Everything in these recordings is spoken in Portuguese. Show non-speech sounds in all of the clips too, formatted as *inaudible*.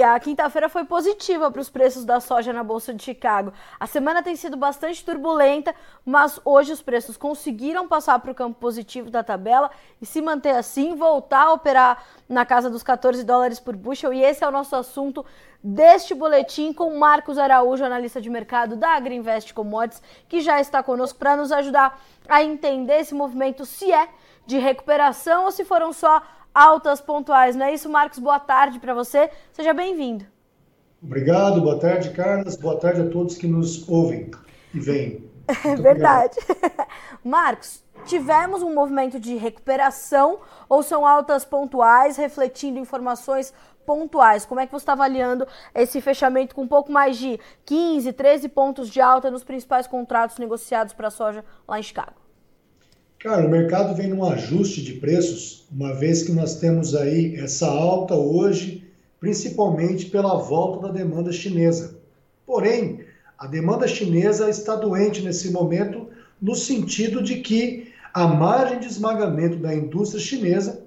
E a quinta-feira foi positiva para os preços da soja na Bolsa de Chicago. A semana tem sido bastante turbulenta, mas hoje os preços conseguiram passar para o campo positivo da tabela e se manter assim, voltar a operar na casa dos 14 dólares por bushel. E esse é o nosso assunto deste boletim com Marcos Araújo, analista de mercado da Agriinvest Commodities, que já está conosco para nos ajudar a entender esse movimento, se é de recuperação ou se foram só altas pontuais. Não é isso, Marcos? Boa tarde para você. Seja bem-vindo. Obrigado, boa tarde, Carlos. Boa tarde a todos que nos ouvem e veem. *laughs* É verdade. *laughs* Marcos, tivemos um movimento de recuperação ou são altas pontuais, refletindo informações pontuais? Como é que você está avaliando esse fechamento com um pouco mais de 15, 13 pontos de alta nos principais contratos negociados para a soja lá em Chicago? Cara, o mercado vem num ajuste de preços, uma vez que nós temos aí essa alta hoje, principalmente pela volta da demanda chinesa. Porém, a demanda chinesa está doente nesse momento, no sentido de que a margem de esmagamento da indústria chinesa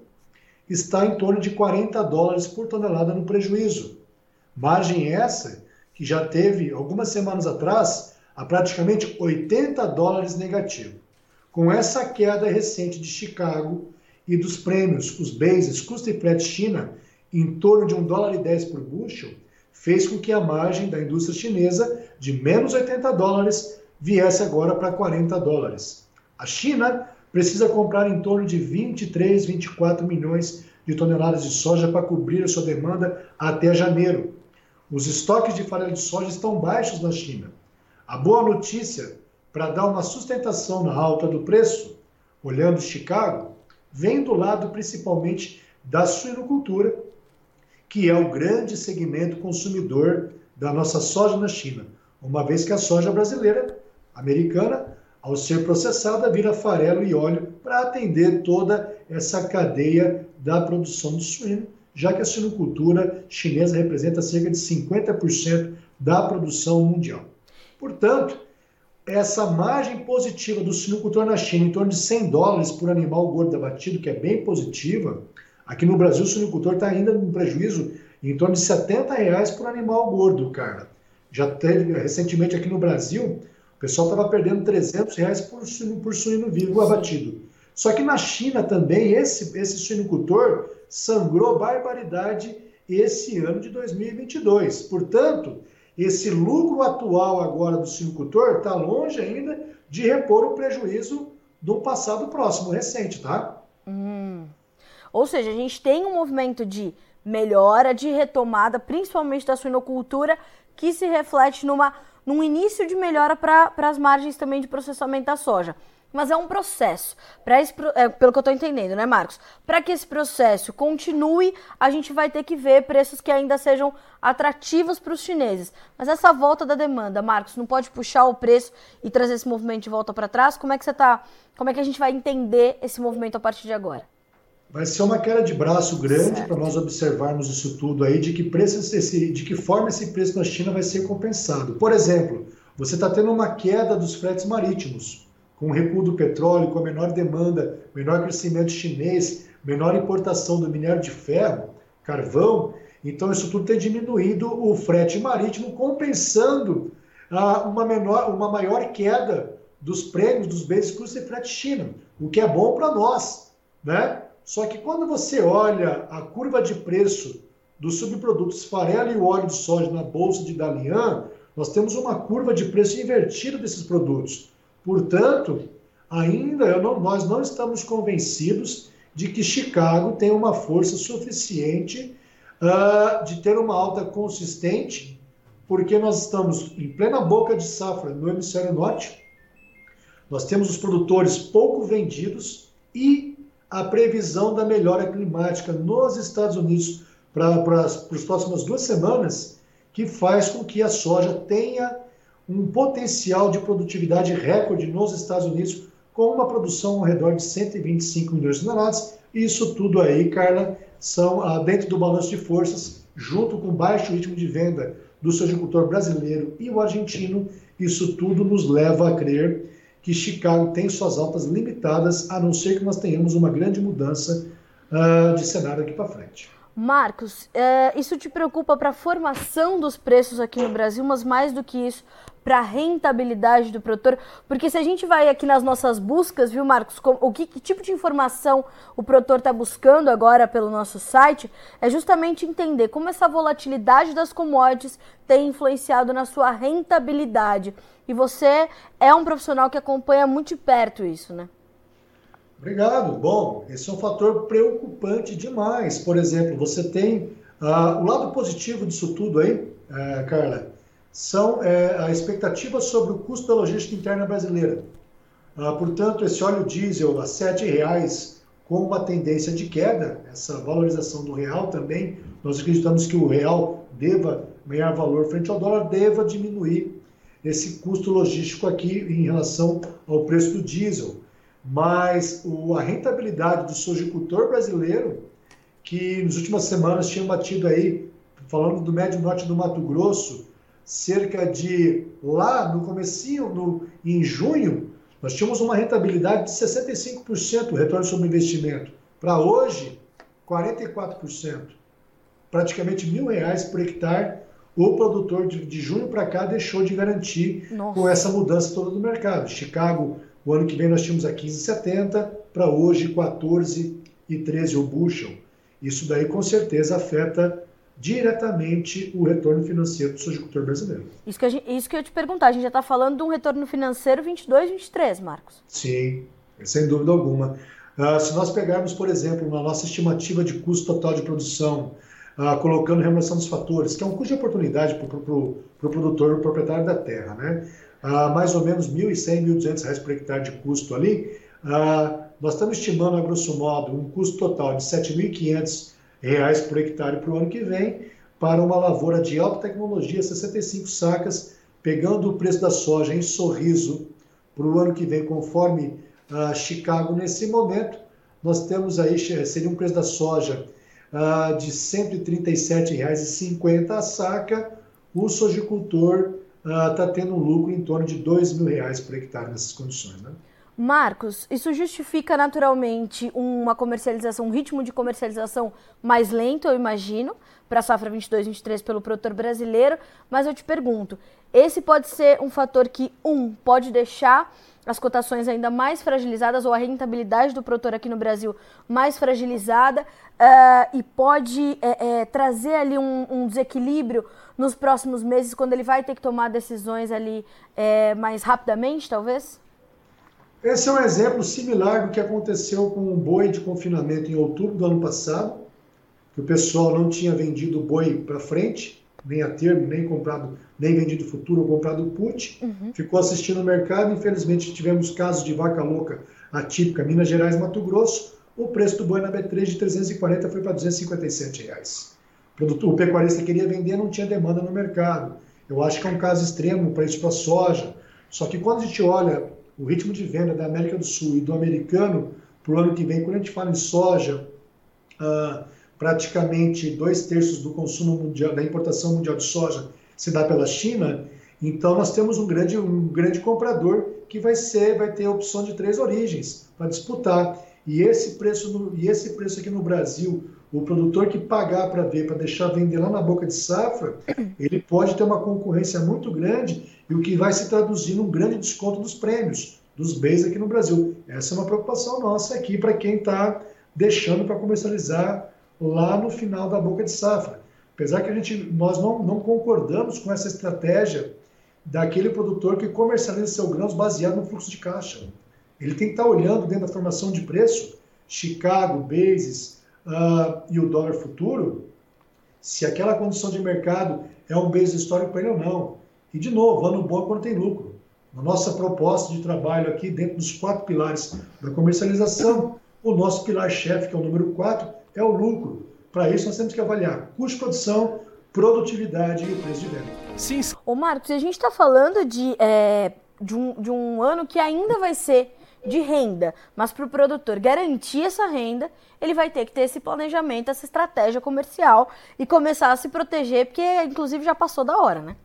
está em torno de 40 dólares por tonelada no prejuízo. Margem essa que já teve, algumas semanas atrás, a praticamente 80 dólares negativo. Com essa queda recente de Chicago e dos prêmios, os bases, custo e frete China, em torno de 1 dólar e 10 por bushel, fez com que a margem da indústria chinesa de menos 80 dólares viesse agora para 40 dólares. A China precisa comprar em torno de 23, 24 milhões de toneladas de soja para cobrir a sua demanda até janeiro. Os estoques de farelo de soja estão baixos na China. A boa notícia para dar uma sustentação na alta do preço, olhando Chicago, vem do lado principalmente da suinocultura, que é o grande segmento consumidor da nossa soja na China, uma vez que a soja brasileira, americana, ao ser processada, vira farelo e óleo para atender toda essa cadeia da produção de suíno, já que a suinocultura chinesa representa cerca de 50% da produção mundial. Portanto, essa margem positiva do suinocultor na China, em torno de 100 dólares por animal gordo abatido, que é bem positiva, aqui no Brasil o suinocultor está ainda no prejuízo em torno de 70 reais por animal gordo, cara. Já teve recentemente aqui no Brasil, o pessoal estava perdendo 300 reais por suíno, por suíno vivo abatido. Só que na China também, esse, esse suinocultor sangrou barbaridade esse ano de 2022. Portanto, esse lucro atual agora do silvicultor está longe ainda de repor o prejuízo do passado próximo, recente, tá? Hum. Ou seja, a gente tem um movimento de melhora, de retomada, principalmente da suinocultura, que se reflete numa, num início de melhora para as margens também de processamento da soja mas é um processo. Esse, é, pelo que eu estou entendendo, né, Marcos? Para que esse processo continue, a gente vai ter que ver preços que ainda sejam atrativos para os chineses. Mas essa volta da demanda, Marcos, não pode puxar o preço e trazer esse movimento de volta para trás? Como é que você tá? Como é que a gente vai entender esse movimento a partir de agora? Vai ser uma queda de braço grande para nós observarmos isso tudo aí, de que preço esse, de que forma esse preço na China vai ser compensado. Por exemplo, você está tendo uma queda dos fretes marítimos com o recuo do petróleo, com a menor demanda, menor crescimento chinês, menor importação do minério de ferro, carvão, então isso tudo tem diminuído o frete marítimo, compensando ah, uma, menor, uma maior queda dos prêmios dos bens custo de frete China, o que é bom para nós, né? Só que quando você olha a curva de preço dos subprodutos farelo e óleo de soja na bolsa de Dalian, nós temos uma curva de preço invertida desses produtos. Portanto, ainda não, nós não estamos convencidos de que Chicago tem uma força suficiente uh, de ter uma alta consistente, porque nós estamos em plena boca de safra no hemisfério norte, nós temos os produtores pouco vendidos e a previsão da melhora climática nos Estados Unidos para as próximas duas semanas, que faz com que a soja tenha um potencial de produtividade recorde nos Estados Unidos, com uma produção ao redor de 125 milhões de toneladas. Isso tudo aí, Carla, são ah, dentro do balanço de forças, junto com baixo ritmo de venda do seu agricultor brasileiro e o argentino, isso tudo nos leva a crer que Chicago tem suas altas limitadas, a não ser que nós tenhamos uma grande mudança uh, de cenário aqui para frente. Marcos, é, isso te preocupa para a formação dos preços aqui no Brasil, mas mais do que isso, para a rentabilidade do produtor? Porque se a gente vai aqui nas nossas buscas, viu, Marcos, o que, que tipo de informação o produtor está buscando agora pelo nosso site, é justamente entender como essa volatilidade das commodities tem influenciado na sua rentabilidade. E você é um profissional que acompanha muito de perto isso, né? Obrigado. Bom, esse é um fator preocupante demais. Por exemplo, você tem uh, o lado positivo disso tudo aí, uh, Carla, são uh, a expectativa sobre o custo da logística interna brasileira. Uh, portanto, esse óleo diesel a R$ reais com uma tendência de queda, essa valorização do real também, nós acreditamos que o real deva ganhar valor frente ao dólar, deva diminuir esse custo logístico aqui em relação ao preço do diesel mas o, a rentabilidade do sojicultor brasileiro, que nas últimas semanas tinha batido aí, falando do médio norte do Mato Grosso, cerca de lá no comecinho, no, em junho, nós tínhamos uma rentabilidade de 65%, o retorno sobre investimento. Para hoje, 44%. Praticamente mil reais por hectare o produtor de, de junho para cá deixou de garantir Nossa. com essa mudança toda do mercado. Chicago o ano que vem nós tínhamos a 15,70, para hoje 14,13 o bushel. Isso daí com certeza afeta diretamente o retorno financeiro do sojicultor brasileiro. Isso que, gente, isso que eu ia te perguntar, a gente já está falando de um retorno financeiro 22, 23, Marcos. Sim, sem dúvida alguma. Uh, se nós pegarmos, por exemplo, na nossa estimativa de custo total de produção, uh, colocando remuneração dos fatores, que é um custo de oportunidade para o pro, pro, pro produtor, o proprietário da terra, né? a mais ou menos R$ 1.100, R$ 1.200 por hectare de custo ali, nós estamos estimando, a grosso modo, um custo total de R$ 7.500 por hectare para o ano que vem, para uma lavoura de alta tecnologia, 65 sacas, pegando o preço da soja em sorriso para o ano que vem, conforme uh, Chicago nesse momento, nós temos aí, seria um preço da soja uh, de R$ 137,50 a saca, o sojicultor está ah, uh, tendo um lucro em torno de mil reais por hectare nessas condições. Né? Marcos, isso justifica naturalmente uma comercialização, um ritmo de comercialização mais lento, eu imagino, para a safra 22-23 pelo produtor brasileiro, mas eu te pergunto, esse pode ser um fator que, um, pode deixar as cotações ainda mais fragilizadas ou a rentabilidade do produtor aqui no Brasil mais fragilizada uh, e pode é, é, trazer ali um, um, desequilíbrio nos próximos meses quando ele vai ter que tomar decisões ali é, mais rapidamente, talvez? Esse é um exemplo similar do que aconteceu com o boi de confinamento em outubro do ano passado, que o pessoal não tinha vendido o boi para frente nem a termo, nem comprado, nem vendido futuro ou comprado put, uhum. ficou assistindo o mercado. Infelizmente, tivemos casos de vaca louca atípica, Minas Gerais, Mato Grosso. O preço do boi na B3 de 340 foi para 257 reais. O, o pecuarista queria vender, não tinha demanda no mercado. Eu acho que é um caso extremo para isso para soja. Só que quando a gente olha o ritmo de venda da América do Sul e do americano para o ano que vem, quando a gente fala em soja, uh, praticamente dois terços do consumo mundial, da importação mundial de soja se dá pela China, então nós temos um grande, um grande comprador que vai ser, vai ter a opção de três origens para disputar. E esse preço, no, e esse preço aqui no Brasil, o produtor que pagar para ver, para deixar vender lá na boca de safra, *clears throat* ele pode ter uma concorrência muito grande e o que vai se traduzir num grande desconto dos prêmios dos bens aqui no Brasil. Essa é uma preocupação nossa aqui para quem está deixando para comercializar lá no final da boca de safra. Apesar que a gente, nós não, não concordamos com essa estratégia daquele produtor que comercializa seu grãos baseado no fluxo de caixa. Ele tem que estar olhando dentro da formação de preço, Chicago, Bases uh, e o dólar futuro, se aquela condição de mercado é um base histórico para ele ou não. E, de novo, ano bom é quando tem lucro. Na nossa proposta de trabalho aqui, dentro dos quatro pilares da comercialização, o nosso pilar-chefe, que é o número 4, é o lucro. Para isso, nós temos que avaliar custo de produção, produtividade e o preço de venda. Sim. Ô Marcos, a gente está falando de, é, de, um, de um ano que ainda vai ser de renda, mas para o produtor garantir essa renda, ele vai ter que ter esse planejamento, essa estratégia comercial e começar a se proteger, porque inclusive já passou da hora, né?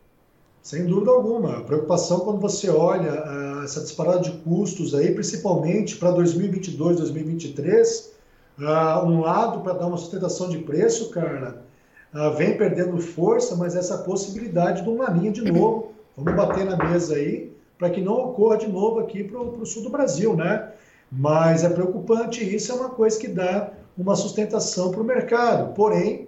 Sem dúvida alguma. A preocupação quando você olha uh, essa disparada de custos aí, principalmente para 2022, 2023, Uh, um lado para dar uma sustentação de preço, cara, uh, vem perdendo força, mas essa possibilidade de uma linha de novo, vamos bater na mesa aí, para que não ocorra de novo aqui para o sul do Brasil, né? Mas é preocupante, isso é uma coisa que dá uma sustentação para o mercado. Porém,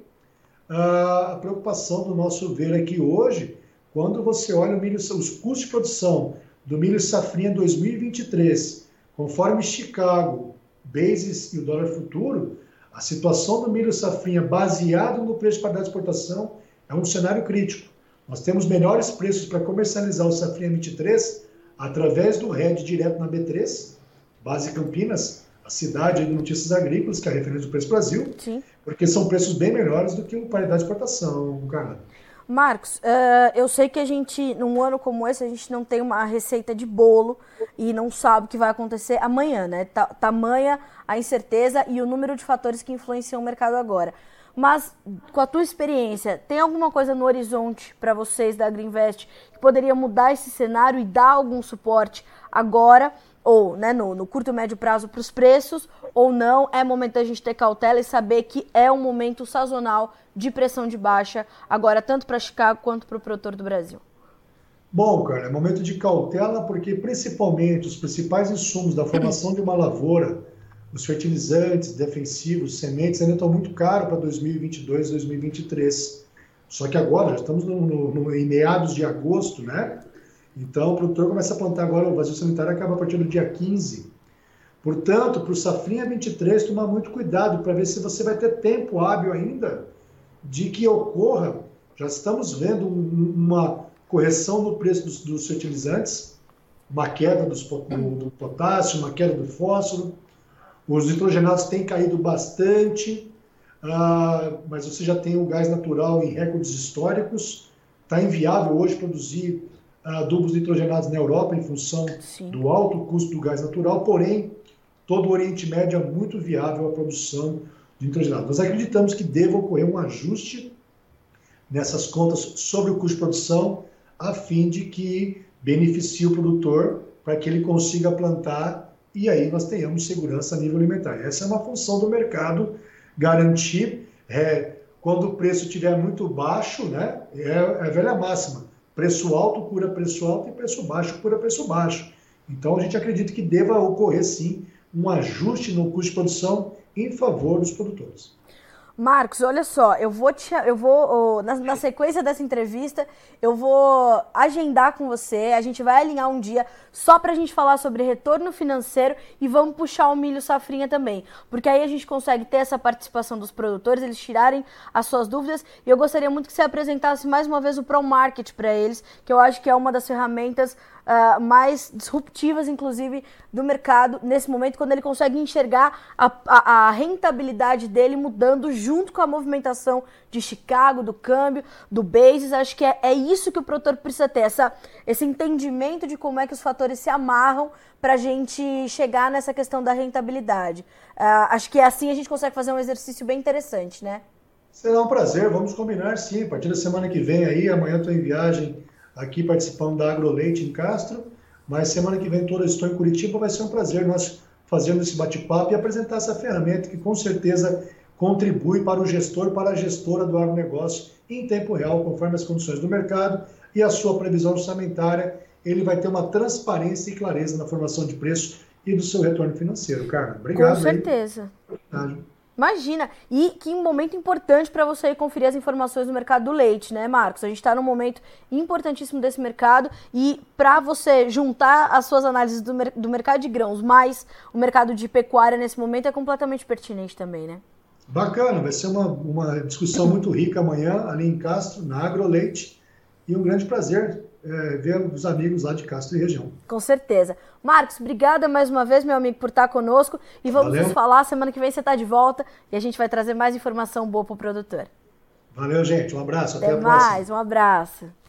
a preocupação do nosso ver aqui hoje, quando você olha milho, os custos de produção do milho safrinha 2023, conforme Chicago, Bases e o dólar futuro, a situação do milho safrinha baseado no preço de paridade de exportação é um cenário crítico. Nós temos melhores preços para comercializar o safrinha 23 através do RED direto na B3, base Campinas, a cidade de notícias agrícolas, que é a referência do preço Brasil, Sim. porque são preços bem melhores do que o paridade de exportação, cara. Marcos, uh, eu sei que a gente, num ano como esse, a gente não tem uma receita de bolo e não sabe o que vai acontecer amanhã, né? Tamanha a incerteza e o número de fatores que influenciam o mercado agora. Mas, com a tua experiência, tem alguma coisa no horizonte para vocês da Agriinvest que poderia mudar esse cenário e dar algum suporte agora? ou né, no, no curto e médio prazo para os preços, ou não, é momento da gente ter cautela e saber que é um momento sazonal de pressão de baixa, agora tanto para Chicago quanto para o produtor do Brasil? Bom, cara, é momento de cautela porque principalmente os principais insumos da formação de uma lavoura, os fertilizantes, defensivos, sementes ainda estão muito caros para 2022, 2023. Só que agora, já estamos no, no, no, em meados de agosto, né? Então, o produtor começa a plantar agora, o vazio sanitário acaba a partir do dia 15. Portanto, para o Safrinha 23, tomar muito cuidado para ver se você vai ter tempo hábil ainda de que ocorra. Já estamos vendo uma correção no preço dos, dos fertilizantes, uma queda dos, do, do potássio, uma queda do fósforo. Os nitrogenados têm caído bastante, uh, mas você já tem o gás natural em recordes históricos. Está inviável hoje produzir adubos nitrogenados na Europa em função Sim. do alto custo do gás natural, porém, todo o Oriente Médio é muito viável a produção de nitrogenado. Nós acreditamos que deva ocorrer um ajuste nessas contas sobre o custo de produção, a fim de que beneficie o produtor para que ele consiga plantar e aí nós tenhamos segurança a nível alimentar. Essa é uma função do mercado, garantir, é, quando o preço estiver muito baixo, né, é, é a velha máxima, Preço alto cura preço alto e preço baixo cura preço baixo. Então a gente acredita que deva ocorrer sim um ajuste no custo de produção em favor dos produtores. Marcos, olha só, eu vou te, eu vou na, na, sequência dessa entrevista, eu vou agendar com você, a gente vai alinhar um dia só pra gente falar sobre retorno financeiro e vamos puxar o milho safrinha também, porque aí a gente consegue ter essa participação dos produtores, eles tirarem as suas dúvidas, e eu gostaria muito que você apresentasse mais uma vez o Pro Market para eles, que eu acho que é uma das ferramentas uh, mais disruptivas, inclusive, do mercado nesse momento, quando ele consegue enxergar a, a, a, rentabilidade dele mudando junto com a movimentação de Chicago, do câmbio, do basis. Acho que é, é isso que o produtor precisa ter, essa, esse entendimento de como é que os fatores se amarram para a gente chegar nessa questão da rentabilidade. Uh, acho que assim a gente consegue fazer um exercício bem interessante, né? Será um prazer, vamos combinar sim. A partir da semana que vem aí, amanhã estou em viagem aqui participando da AgroLeite em Castro, mas semana que vem toda estou em Curitiba, vai ser um prazer nós fazermos esse bate-papo e apresentar essa ferramenta que com certeza contribui para o gestor, para a gestora do agronegócio em tempo real, conforme as condições do mercado e a sua previsão orçamentária, ele vai ter uma transparência e clareza na formação de preço e do seu retorno financeiro, Carmen. Obrigado. Com certeza. Aí. Imagina! E que momento importante para você conferir as informações do mercado do leite, né, Marcos? A gente está num momento importantíssimo desse mercado e para você juntar as suas análises do, mer do mercado de grãos mais o mercado de pecuária nesse momento é completamente pertinente também, né? Bacana, vai ser uma, uma discussão muito rica amanhã ali em Castro, na AgroLeite, e um grande prazer é, ver os amigos lá de Castro e região. Com certeza. Marcos, obrigada mais uma vez, meu amigo, por estar conosco. E vamos Valeu. nos falar. Semana que vem você está de volta e a gente vai trazer mais informação boa para o produtor. Valeu, gente. Um abraço. Até, até a mais, próxima. um abraço.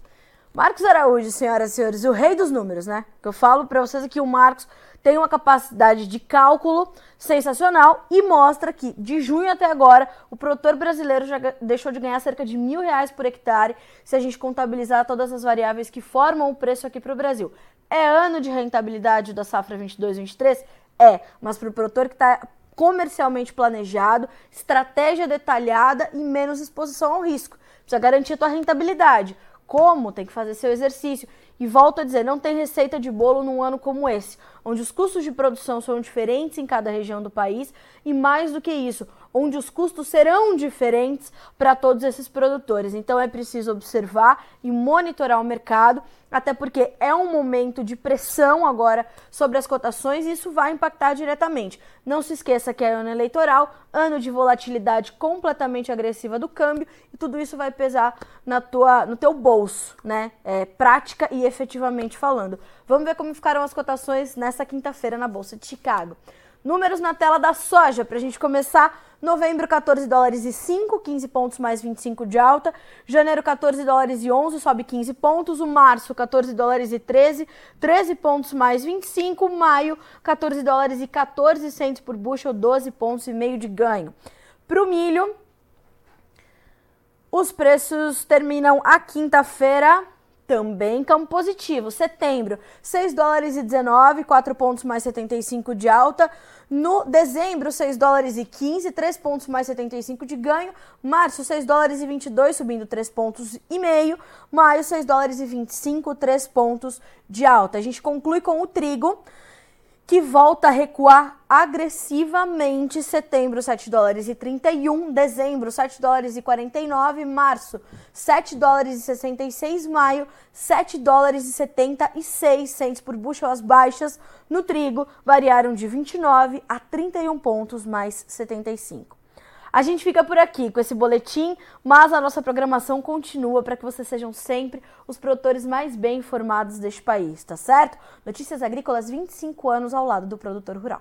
Marcos Araújo, senhoras e senhores, o rei dos números, né? Que eu falo para vocês aqui, o Marcos tem uma capacidade de cálculo sensacional e mostra que de junho até agora o produtor brasileiro já deixou de ganhar cerca de mil reais por hectare se a gente contabilizar todas as variáveis que formam o preço aqui para o Brasil. É ano de rentabilidade da safra 22-23? É, mas para o produtor que está comercialmente planejado, estratégia detalhada e menos exposição ao risco. Precisa garantir a tua rentabilidade. Como? Tem que fazer seu exercício. E volto a dizer, não tem receita de bolo num ano como esse, onde os custos de produção são diferentes em cada região do país e mais do que isso, onde os custos serão diferentes para todos esses produtores. Então é preciso observar e monitorar o mercado até porque é um momento de pressão agora sobre as cotações e isso vai impactar diretamente. Não se esqueça que é ano eleitoral, ano de volatilidade completamente agressiva do câmbio e tudo isso vai pesar na tua, no teu bolso, né? É, prática e efetivamente falando. Vamos ver como ficaram as cotações nessa quinta-feira na Bolsa de Chicago. Números na tela da soja, para a gente começar. Novembro, 14 dólares e 5, 15 pontos mais 25 de alta. Janeiro, 14 dólares e 11, sobe 15 pontos. O março, 14 dólares e 13, 13 pontos mais 25. Maio, 14 dólares e 14 centos por bushel, 12 pontos e meio de ganho. Para o milho, os preços terminam a quinta-feira também campo positivo. Setembro, 6 dólares e 19, 4 pontos mais 75 de alta. No dezembro, 6 dólares e 15, 3 pontos mais 75 de ganho. Março, 6 dólares e 22, subindo 3 pontos e meio. Maio, 6 dólares e 25, 3 pontos de alta. A gente conclui com o trigo que volta a recuar agressivamente. Setembro, 7 dólares e 31. Dezembro, 7 dólares e 49. Março, 7 dólares e 66. Maio, 7 dólares e 76 centos por bushel. As baixas no trigo variaram de 29 a 31 pontos mais 75. A gente fica por aqui com esse boletim, mas a nossa programação continua para que vocês sejam sempre os produtores mais bem informados deste país, tá certo? Notícias Agrícolas 25 anos ao lado do produtor rural.